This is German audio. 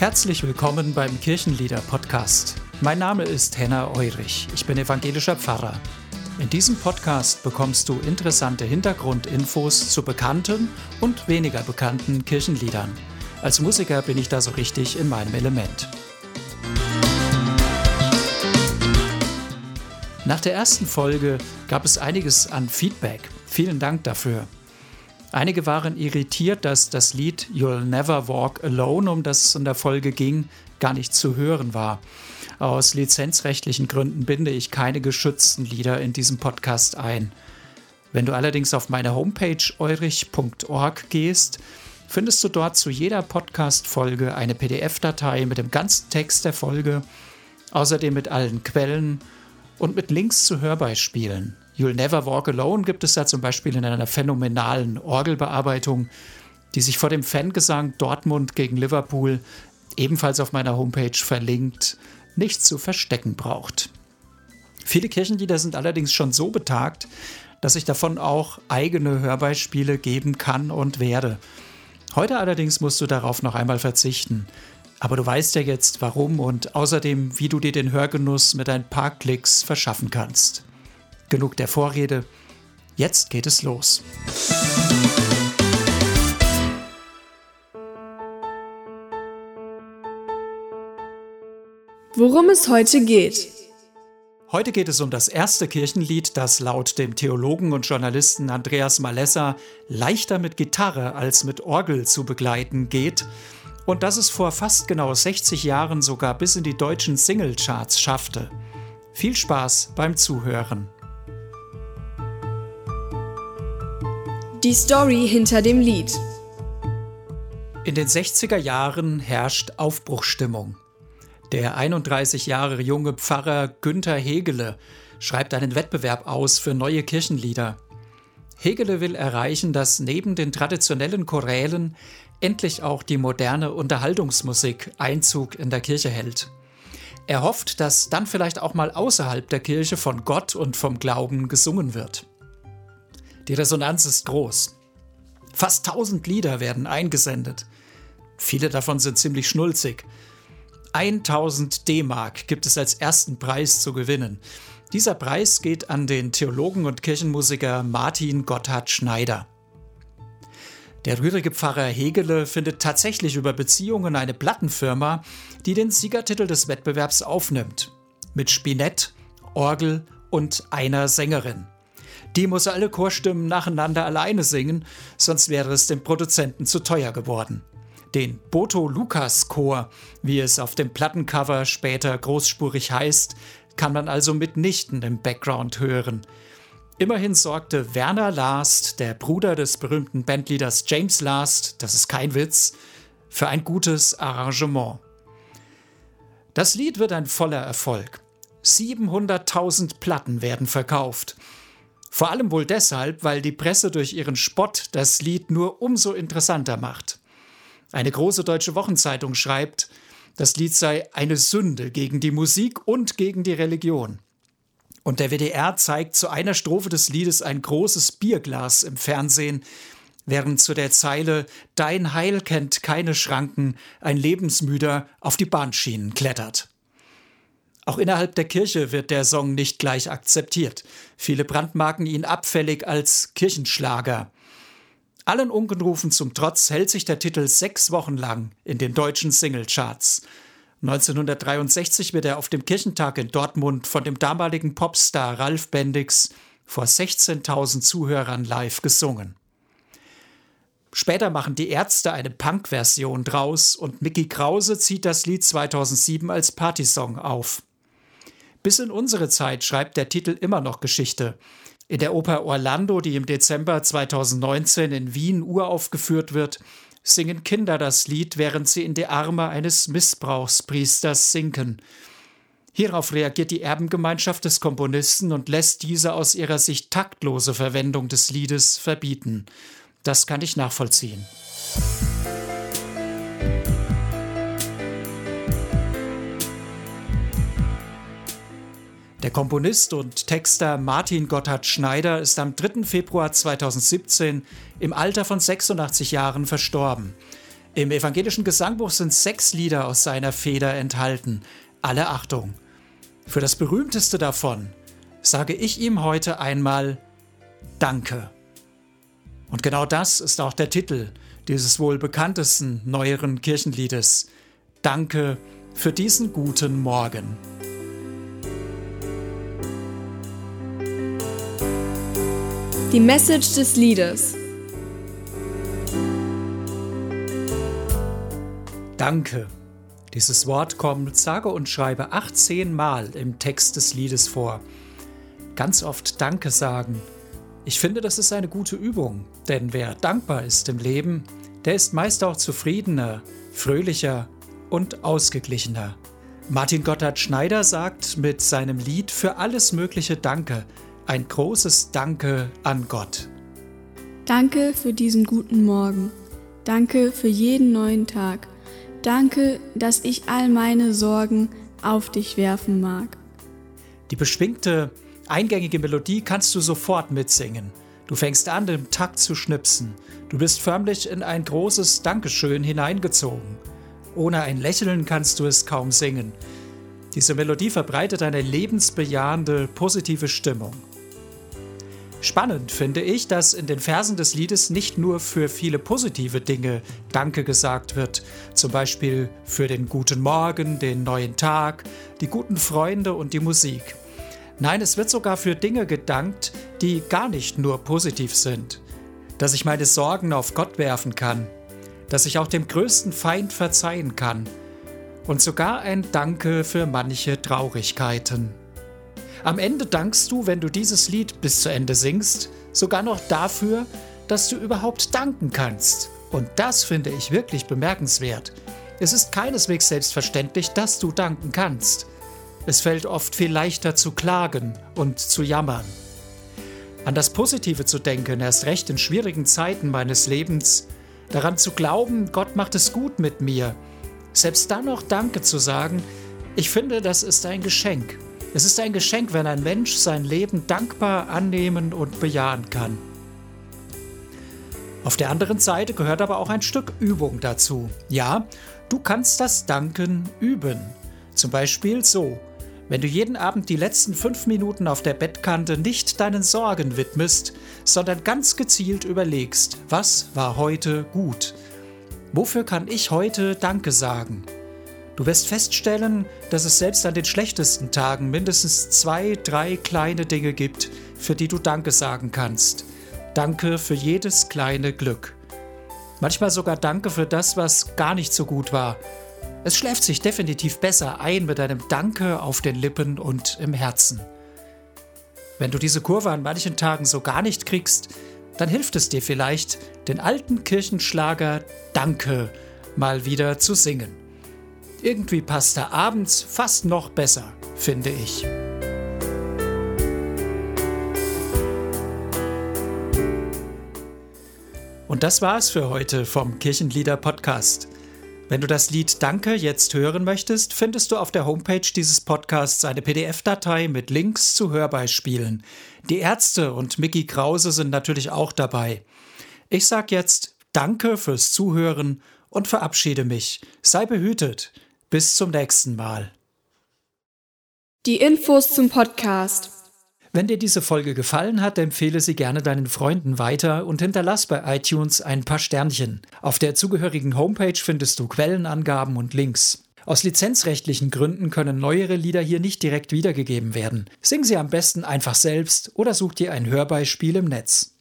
Herzlich willkommen beim Kirchenlieder-Podcast. Mein Name ist Henna Eurich. Ich bin evangelischer Pfarrer. In diesem Podcast bekommst du interessante Hintergrundinfos zu bekannten und weniger bekannten Kirchenliedern. Als Musiker bin ich da so richtig in meinem Element. Nach der ersten Folge gab es einiges an Feedback. Vielen Dank dafür. Einige waren irritiert, dass das Lied You'll Never Walk Alone, um das es in der Folge ging, gar nicht zu hören war. Aus lizenzrechtlichen Gründen binde ich keine geschützten Lieder in diesem Podcast ein. Wenn du allerdings auf meine Homepage eurich.org gehst, findest du dort zu jeder Podcast-Folge eine PDF-Datei mit dem ganzen Text der Folge, außerdem mit allen Quellen und mit Links zu Hörbeispielen. You'll Never Walk Alone gibt es da zum Beispiel in einer phänomenalen Orgelbearbeitung, die sich vor dem Fangesang Dortmund gegen Liverpool ebenfalls auf meiner Homepage verlinkt, nicht zu verstecken braucht. Viele Kirchenlieder sind allerdings schon so betagt, dass ich davon auch eigene Hörbeispiele geben kann und werde. Heute allerdings musst du darauf noch einmal verzichten. Aber du weißt ja jetzt warum und außerdem, wie du dir den Hörgenuss mit ein paar Klicks verschaffen kannst. Genug der Vorrede. Jetzt geht es los. Worum es heute geht. Heute geht es um das erste Kirchenlied, das laut dem Theologen und Journalisten Andreas Malessa leichter mit Gitarre als mit Orgel zu begleiten geht und das es vor fast genau 60 Jahren sogar bis in die deutschen Singlecharts schaffte. Viel Spaß beim Zuhören. Die Story hinter dem Lied. In den 60er Jahren herrscht Aufbruchstimmung. Der 31 Jahre junge Pfarrer Günther Hegele schreibt einen Wettbewerb aus für neue Kirchenlieder. Hegele will erreichen, dass neben den traditionellen Chorälen endlich auch die moderne Unterhaltungsmusik Einzug in der Kirche hält. Er hofft, dass dann vielleicht auch mal außerhalb der Kirche von Gott und vom Glauben gesungen wird. Die Resonanz ist groß. Fast 1000 Lieder werden eingesendet. Viele davon sind ziemlich schnulzig. 1000 D-Mark gibt es als ersten Preis zu gewinnen. Dieser Preis geht an den Theologen und Kirchenmusiker Martin Gotthard Schneider. Der rührige Pfarrer Hegele findet tatsächlich über Beziehungen eine Plattenfirma, die den Siegertitel des Wettbewerbs aufnimmt. Mit Spinett, Orgel und einer Sängerin. Die muss alle Chorstimmen nacheinander alleine singen, sonst wäre es dem Produzenten zu teuer geworden. Den Boto Lukas Chor, wie es auf dem Plattencover später großspurig heißt, kann man also mitnichten im Background hören. Immerhin sorgte Werner Last, der Bruder des berühmten Bandleaders James Last, das ist kein Witz, für ein gutes Arrangement. Das Lied wird ein voller Erfolg. 700.000 Platten werden verkauft. Vor allem wohl deshalb, weil die Presse durch ihren Spott das Lied nur umso interessanter macht. Eine große deutsche Wochenzeitung schreibt, das Lied sei eine Sünde gegen die Musik und gegen die Religion. Und der WDR zeigt zu einer Strophe des Liedes ein großes Bierglas im Fernsehen, während zu der Zeile Dein Heil kennt keine Schranken ein Lebensmüder auf die Bahnschienen klettert. Auch innerhalb der Kirche wird der Song nicht gleich akzeptiert. Viele brandmarken ihn abfällig als Kirchenschlager. Allen Unkenrufen zum Trotz hält sich der Titel sechs Wochen lang in den deutschen Singlecharts. 1963 wird er auf dem Kirchentag in Dortmund von dem damaligen Popstar Ralf Bendix vor 16.000 Zuhörern live gesungen. Später machen die Ärzte eine Punk-Version draus und Mickey Krause zieht das Lied 2007 als Partysong auf. Bis in unsere Zeit schreibt der Titel immer noch Geschichte. In der Oper Orlando, die im Dezember 2019 in Wien uraufgeführt wird, singen Kinder das Lied, während sie in die Arme eines Missbrauchspriesters sinken. Hierauf reagiert die Erbengemeinschaft des Komponisten und lässt diese aus ihrer Sicht taktlose Verwendung des Liedes verbieten. Das kann ich nachvollziehen. Der Komponist und Texter Martin Gotthard Schneider ist am 3. Februar 2017 im Alter von 86 Jahren verstorben. Im evangelischen Gesangbuch sind sechs Lieder aus seiner Feder enthalten. Alle Achtung. Für das berühmteste davon sage ich ihm heute einmal Danke. Und genau das ist auch der Titel dieses wohl bekanntesten neueren Kirchenliedes. Danke für diesen guten Morgen. Die Message des Liedes. Danke. Dieses Wort kommt sage und schreibe 18 Mal im Text des Liedes vor. Ganz oft Danke sagen. Ich finde, das ist eine gute Übung, denn wer dankbar ist im Leben, der ist meist auch zufriedener, fröhlicher und ausgeglichener. Martin Gotthard Schneider sagt mit seinem Lied Für alles Mögliche Danke ein großes Danke an Gott. Danke für diesen guten Morgen. Danke für jeden neuen Tag. Danke, dass ich all meine Sorgen auf dich werfen mag. Die beschwingte, eingängige Melodie kannst du sofort mitsingen. Du fängst an, im Takt zu schnipsen. Du bist förmlich in ein großes Dankeschön hineingezogen. Ohne ein Lächeln kannst du es kaum singen. Diese Melodie verbreitet eine lebensbejahende, positive Stimmung. Spannend finde ich, dass in den Versen des Liedes nicht nur für viele positive Dinge Danke gesagt wird, zum Beispiel für den guten Morgen, den neuen Tag, die guten Freunde und die Musik. Nein, es wird sogar für Dinge gedankt, die gar nicht nur positiv sind. Dass ich meine Sorgen auf Gott werfen kann, dass ich auch dem größten Feind verzeihen kann und sogar ein Danke für manche Traurigkeiten. Am Ende dankst du, wenn du dieses Lied bis zu Ende singst, sogar noch dafür, dass du überhaupt danken kannst. Und das finde ich wirklich bemerkenswert. Es ist keineswegs selbstverständlich, dass du danken kannst. Es fällt oft viel leichter zu klagen und zu jammern. An das Positive zu denken, erst recht in schwierigen Zeiten meines Lebens, daran zu glauben, Gott macht es gut mit mir, selbst dann noch Danke zu sagen, ich finde, das ist ein Geschenk. Es ist ein Geschenk, wenn ein Mensch sein Leben dankbar annehmen und bejahen kann. Auf der anderen Seite gehört aber auch ein Stück Übung dazu. Ja, du kannst das Danken üben. Zum Beispiel so. Wenn du jeden Abend die letzten fünf Minuten auf der Bettkante nicht deinen Sorgen widmest, sondern ganz gezielt überlegst, was war heute gut? Wofür kann ich heute Danke sagen? Du wirst feststellen, dass es selbst an den schlechtesten Tagen mindestens zwei, drei kleine Dinge gibt, für die du Danke sagen kannst. Danke für jedes kleine Glück. Manchmal sogar Danke für das, was gar nicht so gut war. Es schläft sich definitiv besser ein mit einem Danke auf den Lippen und im Herzen. Wenn du diese Kurve an manchen Tagen so gar nicht kriegst, dann hilft es dir vielleicht, den alten Kirchenschlager Danke mal wieder zu singen. Irgendwie passt er abends fast noch besser, finde ich. Und das war's für heute vom Kirchenlieder Podcast. Wenn du das Lied Danke jetzt hören möchtest, findest du auf der Homepage dieses Podcasts eine PDF-Datei mit Links zu Hörbeispielen. Die Ärzte und Mickey Krause sind natürlich auch dabei. Ich sag jetzt Danke fürs Zuhören und verabschiede mich. Sei behütet. Bis zum nächsten Mal. Die Infos zum Podcast. Wenn dir diese Folge gefallen hat, empfehle sie gerne deinen Freunden weiter und hinterlass bei iTunes ein paar Sternchen. Auf der zugehörigen Homepage findest du Quellenangaben und Links. Aus lizenzrechtlichen Gründen können neuere Lieder hier nicht direkt wiedergegeben werden. Sing sie am besten einfach selbst oder such dir ein Hörbeispiel im Netz.